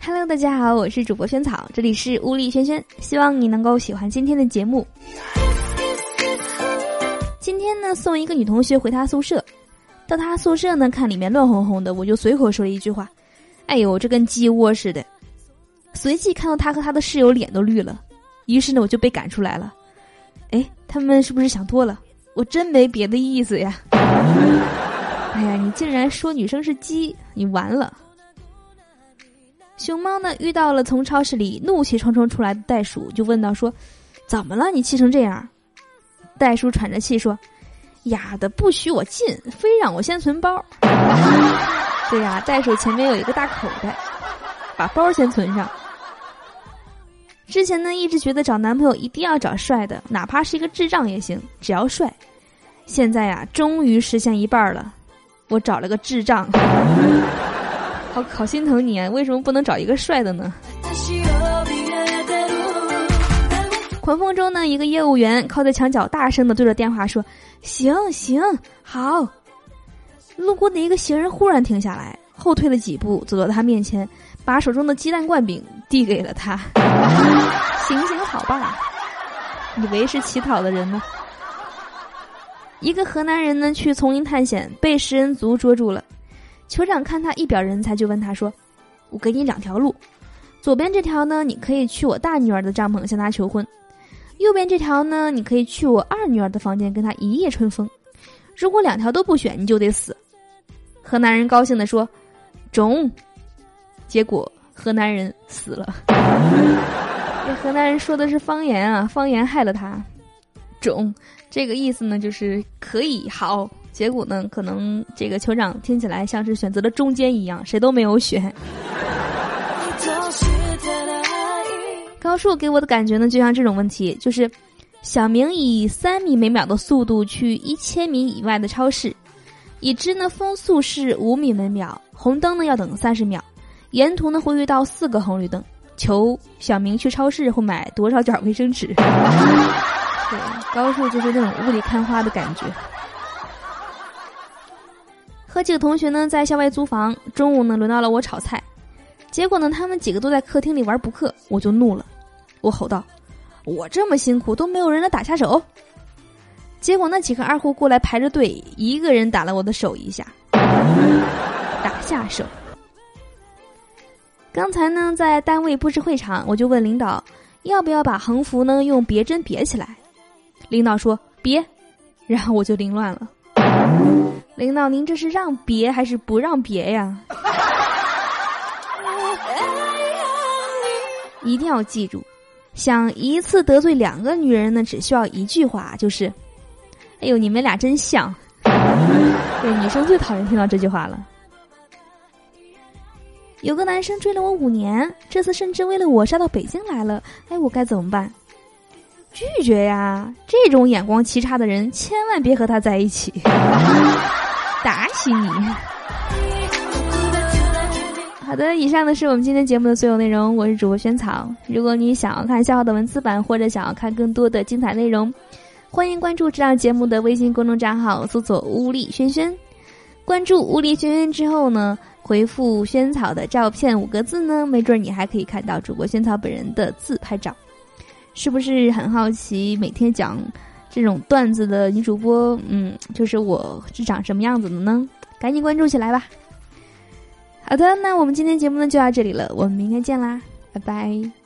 Hello，大家好，我是主播萱草，这里是物力轩轩，希望你能够喜欢今天的节目。今天呢，送一个女同学回她宿舍，到她宿舍呢，看里面乱哄哄的，我就随口说了一句话：“哎呦，这跟鸡窝似的。”随即看到她和她的室友脸都绿了，于是呢，我就被赶出来了。哎，他们是不是想多了？我真没别的意思呀。哎呀，你竟然说女生是鸡，你完了。熊猫呢，遇到了从超市里怒气冲冲出来的袋鼠，就问道：“说，怎么了？你气成这样？”袋鼠喘着气说：“丫的，不许我进，非让我先存包。对呀，袋鼠前面有一个大口袋，把包先存上。之前呢，一直觉得找男朋友一定要找帅的，哪怕是一个智障也行，只要帅。现在呀，终于实现一半了，我找了个智障。好，好心疼你啊！为什么不能找一个帅的呢？狂风中呢，一个业务员靠在墙角，大声的对着电话说：“行行好。”路过的一个行人忽然停下来，后退了几步，走到他面前，把手中的鸡蛋灌饼递给了他。行行好吧，以为是乞讨的人呢。一个河南人呢，去丛林探险，被食人族捉住了。酋长看他一表人才，就问他说：“我给你两条路，左边这条呢，你可以去我大女儿的帐篷向她求婚。”右边这条呢，你可以去我二女儿的房间跟她一夜春风。如果两条都不选，你就得死。河南人高兴地说：“中。”结果河南人死了。这河南人说的是方言啊，方言害了他。种这个意思呢，就是可以好。结果呢，可能这个酋长听起来像是选择了中间一样，谁都没有选。高数给我的感觉呢，就像这种问题，就是小明以三米每秒的速度去一千米以外的超市，已知呢风速是五米每秒，红灯呢要等三十秒，沿途呢会遇到四个红绿灯，求小明去超市会买多少卷卫生纸？对，高数就是那种雾里看花的感觉。和几个同学呢在校外租房，中午呢轮到了我炒菜。结果呢，他们几个都在客厅里玩扑克，我就怒了，我吼道：“我这么辛苦都没有人来打下手。”结果那几个二货过来排着队，一个人打了我的手一下，打下手。刚才呢，在单位布置会场，我就问领导要不要把横幅呢用别针别起来，领导说别，然后我就凌乱了。领导，您这是让别还是不让别呀？一定要记住，想一次得罪两个女人呢，只需要一句话，就是：“哎呦，你们俩真像。”对，女生最讨厌听到这句话了。有个男生追了我五年，这次甚至为了我杀到北京来了，哎，我该怎么办？拒绝呀！这种眼光奇差的人，千万别和他在一起，打死你！好的，以上呢是我们今天节目的所有内容。我是主播萱草。如果你想要看笑话的文字版，或者想要看更多的精彩内容，欢迎关注这档节目的微信公众账号，搜索“乌力轩轩”。关注“乌力轩轩”之后呢，回复“萱草”的照片五个字呢，没准你还可以看到主播萱草本人的自拍照。是不是很好奇每天讲这种段子的女主播？嗯，就是我是长什么样子的呢？赶紧关注起来吧！好的，那我们今天节目呢就到这里了，我们明天见啦，拜拜。